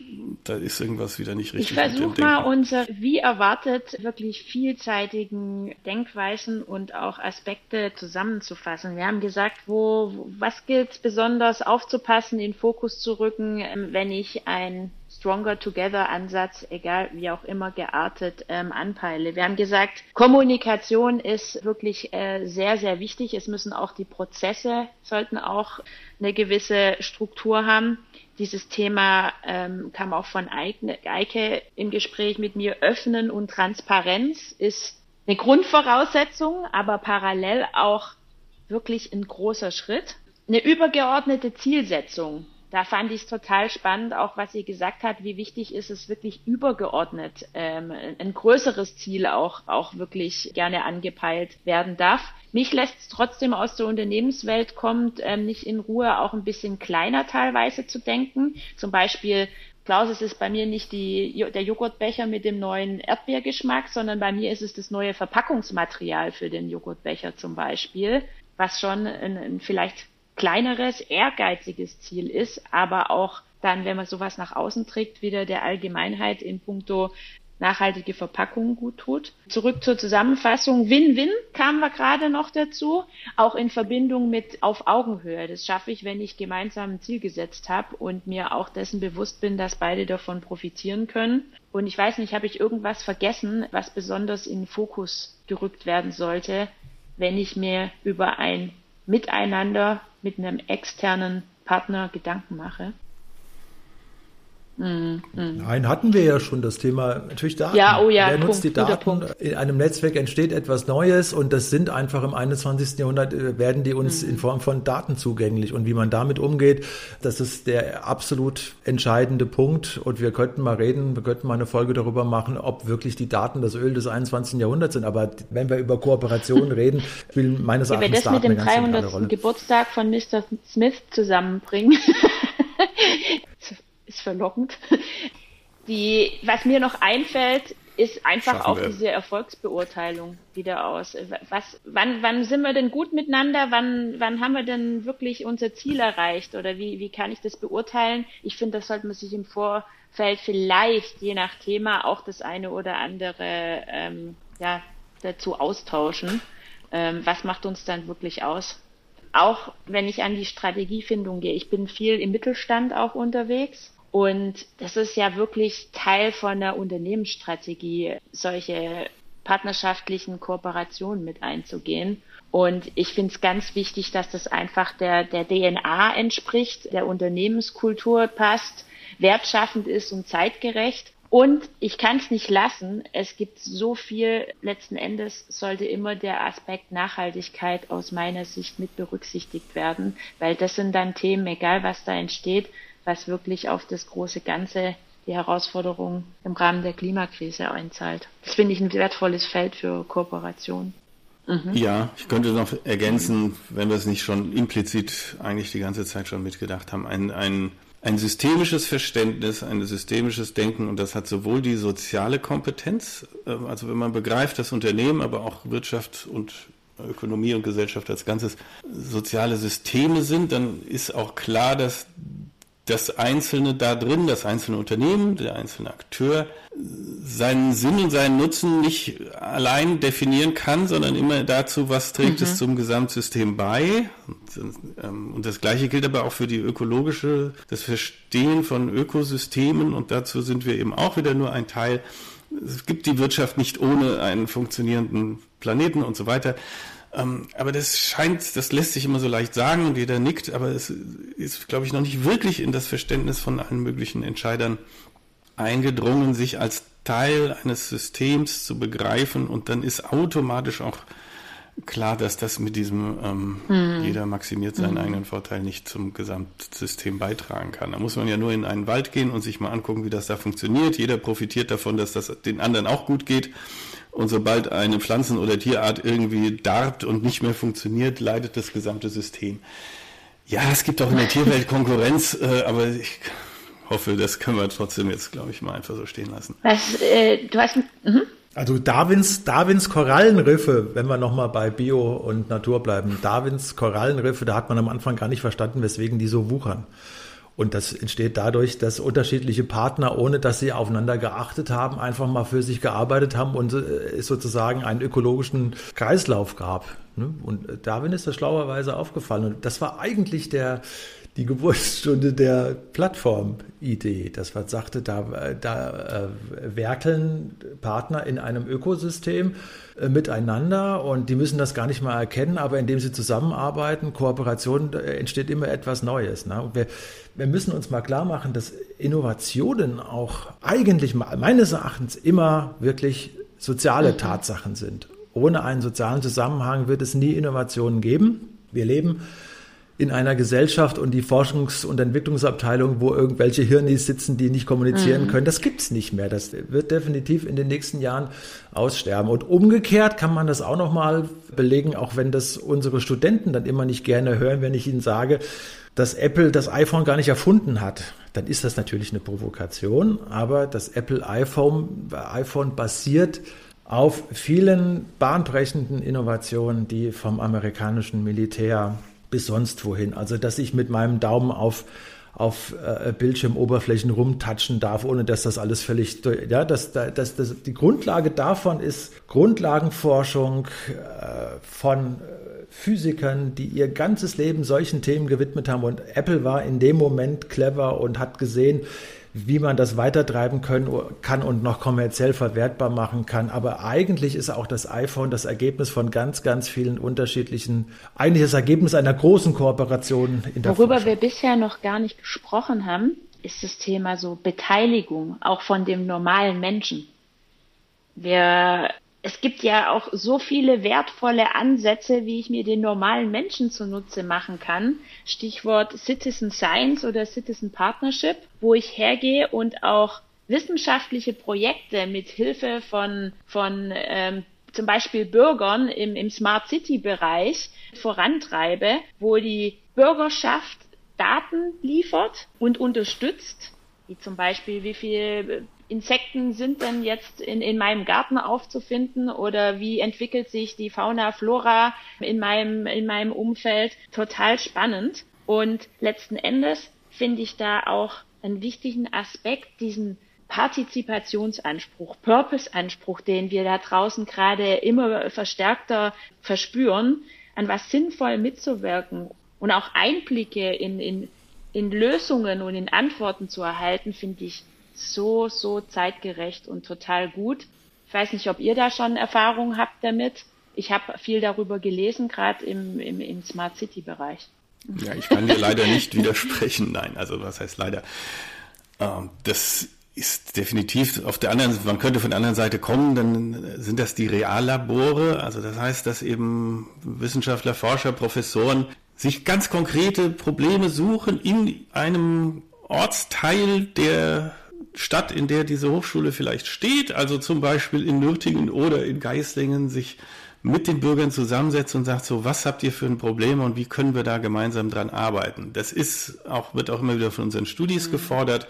da ist irgendwas wieder nicht richtig. Ich versuche mal unsere, wie erwartet, wirklich vielseitigen Denkweisen und auch Aspekte zusammenzufassen. Wir haben gesagt, wo, was gilt besonders aufzupassen, in Fokus zu rücken, ähm, wenn ich ein Stronger Together Ansatz, egal wie auch immer geartet, ähm, anpeile. Wir haben gesagt, Kommunikation ist wirklich äh, sehr, sehr wichtig. Es müssen auch die Prozesse, sollten auch eine gewisse Struktur haben. Dieses Thema ähm, kam auch von Eike im Gespräch mit mir. Öffnen und Transparenz ist eine Grundvoraussetzung, aber parallel auch wirklich ein großer Schritt. Eine übergeordnete Zielsetzung da fand ich es total spannend, auch was sie gesagt hat, wie wichtig ist es wirklich übergeordnet, ähm, ein größeres Ziel auch, auch wirklich gerne angepeilt werden darf. Mich lässt es trotzdem aus der Unternehmenswelt kommt, ähm, nicht in Ruhe auch ein bisschen kleiner teilweise zu denken. Zum Beispiel Klaus, es ist bei mir nicht die, der Joghurtbecher mit dem neuen Erdbeergeschmack, sondern bei mir ist es das neue Verpackungsmaterial für den Joghurtbecher zum Beispiel, was schon ein, ein vielleicht kleineres, ehrgeiziges Ziel ist, aber auch dann, wenn man sowas nach außen trägt, wieder der Allgemeinheit in puncto nachhaltige Verpackung gut tut. Zurück zur Zusammenfassung. Win-Win kamen wir gerade noch dazu, auch in Verbindung mit auf Augenhöhe. Das schaffe ich, wenn ich gemeinsam ein Ziel gesetzt habe und mir auch dessen bewusst bin, dass beide davon profitieren können. Und ich weiß nicht, habe ich irgendwas vergessen, was besonders in den Fokus gerückt werden sollte, wenn ich mir über ein Miteinander mit einem externen Partner Gedanken mache. Mhm. Nein, hatten wir ja schon das Thema natürlich Daten. Ja, oh ja, Wer nutzt Punkt, die Daten? In einem Netzwerk entsteht etwas Neues und das sind einfach im 21. Jahrhundert äh, werden die uns mhm. in Form von Daten zugänglich und wie man damit umgeht, das ist der absolut entscheidende Punkt und wir könnten mal reden, wir könnten mal eine Folge darüber machen, ob wirklich die Daten das Öl des 21. Jahrhunderts sind, aber wenn wir über Kooperation reden, spielen meines Erachtens Daten Daten eine ganz Wenn wir das mit dem 300. Geburtstag von Mr. Smith zusammenbringen ist verlockend. Die, was mir noch einfällt, ist einfach Schaffen auch wir. diese Erfolgsbeurteilung wieder aus. Was, wann, wann sind wir denn gut miteinander? Wann, wann haben wir denn wirklich unser Ziel erreicht? Oder wie, wie kann ich das beurteilen? Ich finde, das sollte man sich im Vorfeld vielleicht, je nach Thema, auch das eine oder andere ähm, ja, dazu austauschen. Ähm, was macht uns dann wirklich aus? Auch wenn ich an die Strategiefindung gehe. Ich bin viel im Mittelstand auch unterwegs und das ist ja wirklich Teil von der Unternehmensstrategie, solche partnerschaftlichen Kooperationen mit einzugehen. Und ich finde es ganz wichtig, dass das einfach der, der DNA entspricht, der Unternehmenskultur passt, wertschaffend ist und zeitgerecht. Und ich kann es nicht lassen, es gibt so viel, letzten Endes sollte immer der Aspekt Nachhaltigkeit aus meiner Sicht mit berücksichtigt werden, weil das sind dann Themen, egal was da entsteht, was wirklich auf das große Ganze die Herausforderung im Rahmen der Klimakrise einzahlt. Das finde ich ein wertvolles Feld für Kooperation. Mhm. Ja, ich könnte noch ergänzen, wenn wir es nicht schon implizit eigentlich die ganze Zeit schon mitgedacht haben, ein, ein, ein systemisches Verständnis, ein systemisches Denken und das hat sowohl die soziale Kompetenz, äh, also wenn man begreift, dass Unternehmen, aber auch Wirtschaft und Ökonomie und Gesellschaft als Ganzes soziale Systeme sind, dann ist auch klar, dass das Einzelne da drin, das einzelne Unternehmen, der einzelne Akteur seinen Sinn und seinen Nutzen nicht allein definieren kann, sondern immer dazu, was trägt mhm. es zum Gesamtsystem bei. Und, ähm, und, das Gleiche gilt aber auch für die ökologische, das Verstehen von Ökosystemen und dazu sind wir eben auch wieder nur ein Teil. Es gibt die Wirtschaft nicht ohne einen funktionierenden Planeten und so weiter. Ähm, aber das scheint, das lässt sich immer so leicht sagen und jeder nickt, aber es ist, glaube ich, noch nicht wirklich in das Verständnis von allen möglichen Entscheidern eingedrungen, sich als Teil eines Systems zu begreifen und dann ist automatisch auch klar, dass das mit diesem ähm, mhm. jeder maximiert seinen mhm. eigenen Vorteil nicht zum Gesamtsystem beitragen kann. Da muss man ja nur in einen Wald gehen und sich mal angucken, wie das da funktioniert. Jeder profitiert davon, dass das den anderen auch gut geht. Und sobald eine Pflanzen- oder Tierart irgendwie darbt und nicht mehr funktioniert, leidet das gesamte System. Ja, es gibt auch in der Tierwelt Konkurrenz, äh, aber ich hoffe, das können wir trotzdem jetzt, glaube ich, mal einfach so stehen lassen. Was, äh, du hast, mh. Also Darwins, Darwins Korallenriffe, wenn wir nochmal bei Bio und Natur bleiben, Darwins Korallenriffe, da hat man am Anfang gar nicht verstanden, weswegen die so wuchern. Und das entsteht dadurch, dass unterschiedliche Partner, ohne dass sie aufeinander geachtet haben, einfach mal für sich gearbeitet haben und es äh, sozusagen einen ökologischen Kreislauf gab. Ne? Und Darwin ist das schlauerweise aufgefallen. Und das war eigentlich der, die Geburtsstunde der Plattform-Idee, dass man sagte, da, da äh, werkeln Partner in einem Ökosystem äh, miteinander und die müssen das gar nicht mal erkennen, aber indem sie zusammenarbeiten, Kooperation, äh, entsteht immer etwas Neues. Ne? Wir, wir müssen uns mal klar machen, dass Innovationen auch eigentlich meines Erachtens immer wirklich soziale mhm. Tatsachen sind. Ohne einen sozialen Zusammenhang wird es nie Innovationen geben. Wir leben in einer Gesellschaft und die Forschungs- und Entwicklungsabteilung, wo irgendwelche Hirnis sitzen, die nicht kommunizieren mhm. können, das gibt's nicht mehr. Das wird definitiv in den nächsten Jahren aussterben. Und umgekehrt kann man das auch nochmal belegen, auch wenn das unsere Studenten dann immer nicht gerne hören, wenn ich ihnen sage, dass Apple das iPhone gar nicht erfunden hat. Dann ist das natürlich eine Provokation, aber das Apple iPhone, iPhone basiert auf vielen bahnbrechenden Innovationen, die vom amerikanischen Militär bis sonst wohin. Also, dass ich mit meinem Daumen auf auf äh, Bildschirmoberflächen rumtatschen darf, ohne dass das alles völlig, ja, das, das, das, die Grundlage davon ist Grundlagenforschung äh, von äh, Physikern, die ihr ganzes Leben solchen Themen gewidmet haben. Und Apple war in dem Moment clever und hat gesehen, wie man das weitertreiben können, kann und noch kommerziell verwertbar machen kann. Aber eigentlich ist auch das iPhone das Ergebnis von ganz, ganz vielen unterschiedlichen, eigentlich das Ergebnis einer großen Kooperation in der Worüber Forschung. wir bisher noch gar nicht gesprochen haben, ist das Thema so Beteiligung, auch von dem normalen Menschen. Wir es gibt ja auch so viele wertvolle Ansätze, wie ich mir den normalen Menschen zunutze machen kann. Stichwort Citizen Science oder Citizen Partnership, wo ich hergehe und auch wissenschaftliche Projekte mit Hilfe von, von ähm, zum Beispiel Bürgern im, im Smart City Bereich vorantreibe, wo die Bürgerschaft Daten liefert und unterstützt, wie zum Beispiel wie viel Insekten sind denn jetzt in, in meinem Garten aufzufinden oder wie entwickelt sich die Fauna, Flora in meinem, in meinem Umfeld? Total spannend. Und letzten Endes finde ich da auch einen wichtigen Aspekt, diesen Partizipationsanspruch, Purpose-Anspruch, den wir da draußen gerade immer verstärkter verspüren, an was sinnvoll mitzuwirken und auch Einblicke in, in, in Lösungen und in Antworten zu erhalten, finde ich so, so zeitgerecht und total gut. Ich weiß nicht, ob ihr da schon Erfahrungen habt damit. Ich habe viel darüber gelesen, gerade im, im, im Smart City-Bereich. Ja, ich kann dir leider nicht widersprechen. Nein, also was heißt leider? Ähm, das ist definitiv auf der anderen, man könnte von der anderen Seite kommen, dann sind das die Reallabore. Also das heißt, dass eben Wissenschaftler, Forscher, Professoren sich ganz konkrete Probleme suchen in einem Ortsteil, der Stadt, in der diese Hochschule vielleicht steht, also zum Beispiel in Nürtingen oder in Geislingen, sich mit den Bürgern zusammensetzt und sagt so, was habt ihr für ein Problem und wie können wir da gemeinsam dran arbeiten? Das ist auch, wird auch immer wieder von unseren Studis mhm. gefordert.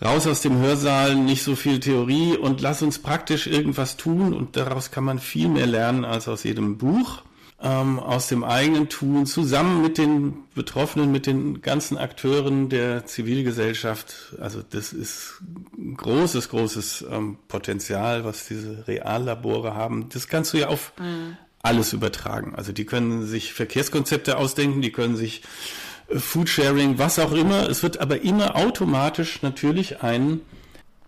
Raus aus dem Hörsaal, nicht so viel Theorie und lass uns praktisch irgendwas tun und daraus kann man viel mehr lernen als aus jedem Buch ähm, aus dem eigenen Tun zusammen mit den Betroffenen, mit den ganzen Akteuren der Zivilgesellschaft. Also das ist ein großes, großes ähm, Potenzial, was diese Reallabore haben. Das kannst du ja auf mhm. alles übertragen. Also die können sich Verkehrskonzepte ausdenken, die können sich äh, Foodsharing, was auch immer. Es wird aber immer automatisch natürlich ein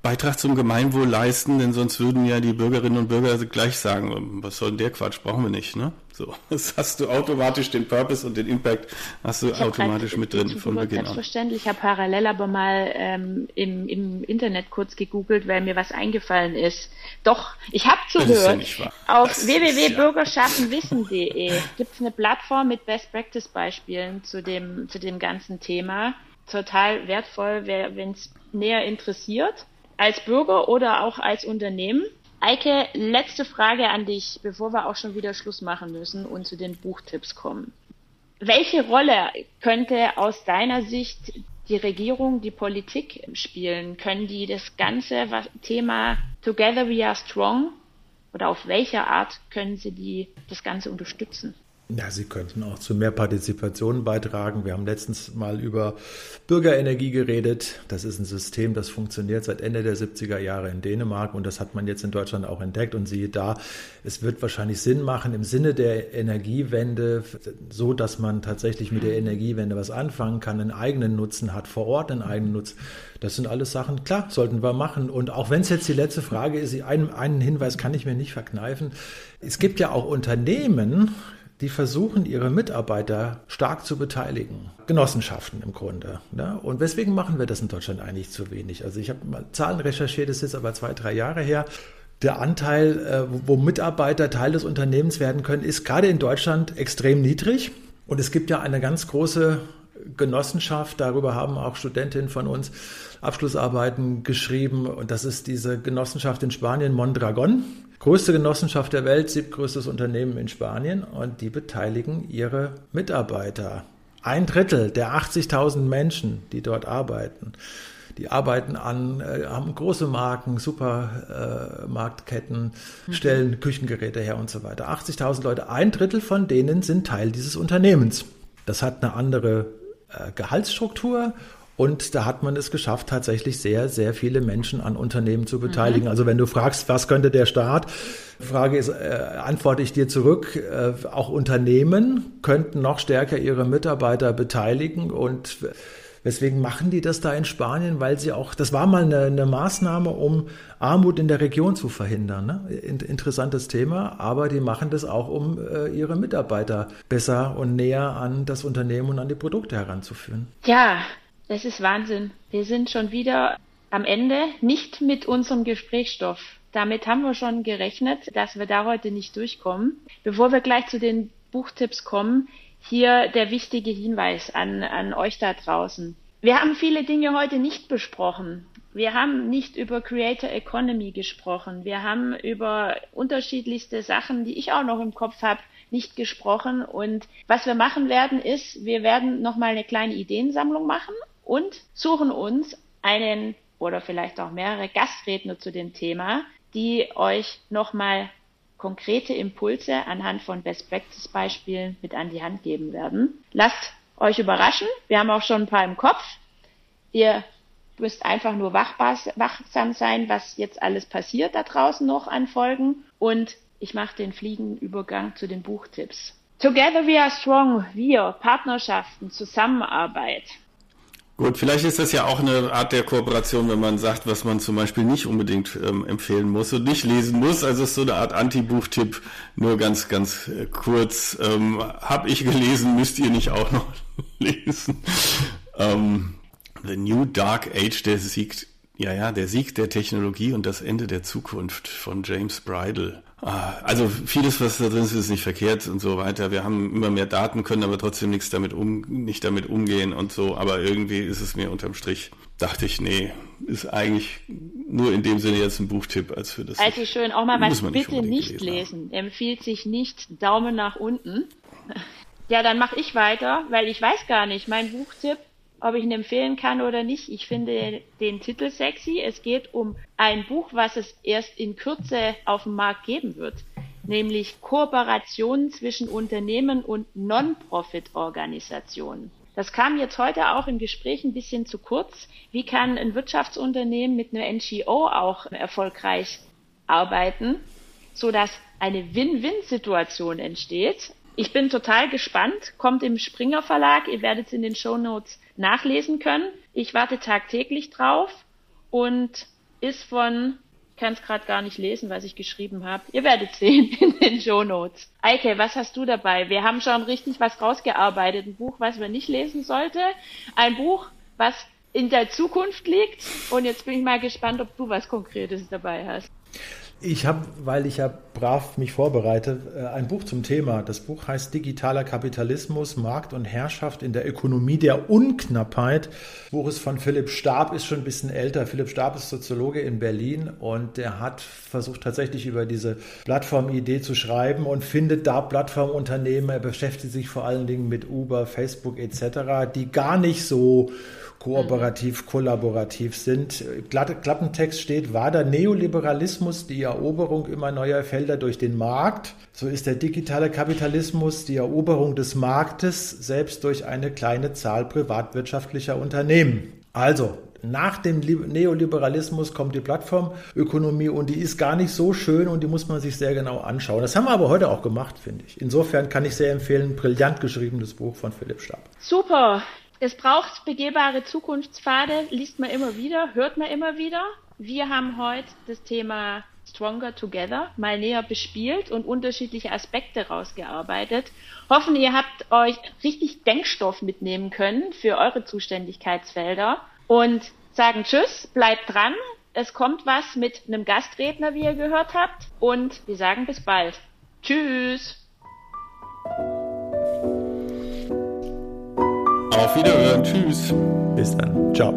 Beitrag zum Gemeinwohl leisten, denn sonst würden ja die Bürgerinnen und Bürger gleich sagen, was soll denn der Quatsch, brauchen wir nicht, ne? So, das hast du automatisch den Purpose und den Impact hast du automatisch mit drin von Beginn an. Selbstverständlich, ich habe parallel aber mal ähm, im, im Internet kurz gegoogelt, weil mir was eingefallen ist. Doch, ich habe zugehört. Ja Auf www.bürgerschaftenwissen.de gibt es eine Plattform mit Best Practice Beispielen zu dem zu dem ganzen Thema. Total wertvoll, wenn es näher interessiert, als Bürger oder auch als Unternehmen. Eike, letzte Frage an dich, bevor wir auch schon wieder Schluss machen müssen und zu den Buchtipps kommen. Welche Rolle könnte aus deiner Sicht die Regierung, die Politik spielen? Können die das ganze Thema Together We Are Strong oder auf welche Art können sie die, das Ganze unterstützen? Ja, sie könnten auch zu mehr Partizipation beitragen. Wir haben letztens mal über Bürgerenergie geredet. Das ist ein System, das funktioniert seit Ende der 70er Jahre in Dänemark und das hat man jetzt in Deutschland auch entdeckt. Und siehe da, es wird wahrscheinlich Sinn machen im Sinne der Energiewende, so dass man tatsächlich mit der Energiewende was anfangen kann, einen eigenen Nutzen hat, vor Ort einen eigenen Nutzen. Das sind alles Sachen, klar, sollten wir machen. Und auch wenn es jetzt die letzte Frage ist, einen, einen Hinweis kann ich mir nicht verkneifen. Es gibt ja auch Unternehmen, die versuchen, ihre Mitarbeiter stark zu beteiligen. Genossenschaften im Grunde. Ne? Und weswegen machen wir das in Deutschland eigentlich zu wenig? Also ich habe mal Zahlen recherchiert, das ist jetzt aber zwei, drei Jahre her. Der Anteil, äh, wo Mitarbeiter Teil des Unternehmens werden können, ist gerade in Deutschland extrem niedrig. Und es gibt ja eine ganz große Genossenschaft, darüber haben auch Studentinnen von uns Abschlussarbeiten geschrieben. Und das ist diese Genossenschaft in Spanien, Mondragon. Größte Genossenschaft der Welt, siebtgrößtes Unternehmen in Spanien. Und die beteiligen ihre Mitarbeiter. Ein Drittel der 80.000 Menschen, die dort arbeiten, die arbeiten an, äh, haben große Marken, Supermarktketten, äh, stellen Küchengeräte her und so weiter. 80.000 Leute, ein Drittel von denen sind Teil dieses Unternehmens. Das hat eine andere Gehaltsstruktur und da hat man es geschafft, tatsächlich sehr, sehr viele Menschen an Unternehmen zu beteiligen. Mhm. Also wenn du fragst, was könnte der Staat? Frage ist, äh, antworte ich dir zurück. Äh, auch Unternehmen könnten noch stärker ihre Mitarbeiter beteiligen und Weswegen machen die das da in Spanien? Weil sie auch, das war mal eine, eine Maßnahme, um Armut in der Region zu verhindern. Ne? Interessantes Thema, aber die machen das auch, um äh, ihre Mitarbeiter besser und näher an das Unternehmen und an die Produkte heranzuführen. Ja, das ist Wahnsinn. Wir sind schon wieder am Ende, nicht mit unserem Gesprächsstoff. Damit haben wir schon gerechnet, dass wir da heute nicht durchkommen. Bevor wir gleich zu den Buchtipps kommen, hier der wichtige Hinweis an, an euch da draußen. Wir haben viele Dinge heute nicht besprochen. Wir haben nicht über Creator Economy gesprochen. Wir haben über unterschiedlichste Sachen, die ich auch noch im Kopf habe, nicht gesprochen. Und was wir machen werden, ist, wir werden nochmal eine kleine Ideensammlung machen und suchen uns einen oder vielleicht auch mehrere Gastredner zu dem Thema, die euch nochmal konkrete Impulse anhand von Best Practice Beispielen mit an die Hand geben werden. Lasst euch überraschen. Wir haben auch schon ein paar im Kopf. Ihr müsst einfach nur wachsam sein, was jetzt alles passiert da draußen noch an Folgen. Und ich mache den Fliegenübergang zu den Buchtipps. Together we are strong. Wir, Partnerschaften, Zusammenarbeit. Gut, vielleicht ist das ja auch eine Art der Kooperation, wenn man sagt, was man zum Beispiel nicht unbedingt ähm, empfehlen muss und nicht lesen muss. Also es ist so eine Art Anti-Buchtipp, nur ganz, ganz äh, kurz. Ähm, hab ich gelesen, müsst ihr nicht auch noch lesen. Ähm, The New Dark Age, der Sieg, ja, ja, der Sieg der Technologie und das Ende der Zukunft von James Bridle. Ah, also vieles, was da drin ist, ist nicht verkehrt und so weiter. Wir haben immer mehr Daten, können aber trotzdem nichts damit um, nicht damit umgehen und so. Aber irgendwie ist es mir unterm Strich, dachte ich, nee, ist eigentlich nur in dem Sinne jetzt ein Buchtipp, als für das. Also schön, auch mal was bitte nicht lesen. Empfiehlt sich nicht Daumen nach unten. Ja, dann mache ich weiter, weil ich weiß gar nicht, mein Buchtipp ob ich ihn empfehlen kann oder nicht. Ich finde den Titel sexy. Es geht um ein Buch, was es erst in Kürze auf dem Markt geben wird, nämlich Kooperationen zwischen Unternehmen und Non-Profit-Organisationen. Das kam jetzt heute auch im Gespräch ein bisschen zu kurz. Wie kann ein Wirtschaftsunternehmen mit einer NGO auch erfolgreich arbeiten, so dass eine Win-Win-Situation entsteht? Ich bin total gespannt. Kommt im Springer Verlag. Ihr werdet es in den Show Notes nachlesen können. Ich warte tagtäglich drauf und ist von kann es gerade gar nicht lesen, was ich geschrieben habe. Ihr werdet sehen in den Show Notes. Eike, was hast du dabei? Wir haben schon richtig was rausgearbeitet. Ein Buch, was man nicht lesen sollte. Ein Buch, was in der Zukunft liegt. Und jetzt bin ich mal gespannt, ob du was Konkretes dabei hast. Ich habe, weil ich ja brav mich vorbereite, äh, ein Buch zum Thema. Das Buch heißt Digitaler Kapitalismus, Markt und Herrschaft in der Ökonomie der Unknappheit. Das Buch ist von Philipp Stab, ist schon ein bisschen älter. Philipp Stab ist Soziologe in Berlin und der hat versucht tatsächlich über diese Plattformidee zu schreiben und findet da Plattformunternehmen. Er beschäftigt sich vor allen Dingen mit Uber, Facebook etc., die gar nicht so kooperativ, kollaborativ sind. Klappentext steht, war der Neoliberalismus die Eroberung immer neuer Felder durch den Markt, so ist der digitale Kapitalismus die Eroberung des Marktes selbst durch eine kleine Zahl privatwirtschaftlicher Unternehmen. Also, nach dem Neoliberalismus kommt die Plattformökonomie und die ist gar nicht so schön und die muss man sich sehr genau anschauen. Das haben wir aber heute auch gemacht, finde ich. Insofern kann ich sehr empfehlen, brillant geschriebenes Buch von Philipp Stab. Super. Es braucht begehbare Zukunftspfade, liest man immer wieder, hört man immer wieder. Wir haben heute das Thema Stronger Together mal näher bespielt und unterschiedliche Aspekte rausgearbeitet. Hoffen, ihr habt euch richtig Denkstoff mitnehmen können für eure Zuständigkeitsfelder und sagen Tschüss, bleibt dran. Es kommt was mit einem Gastredner, wie ihr gehört habt. Und wir sagen bis bald. Tschüss. Auf Wiederhören. Tschüss. Bis dann. Ciao.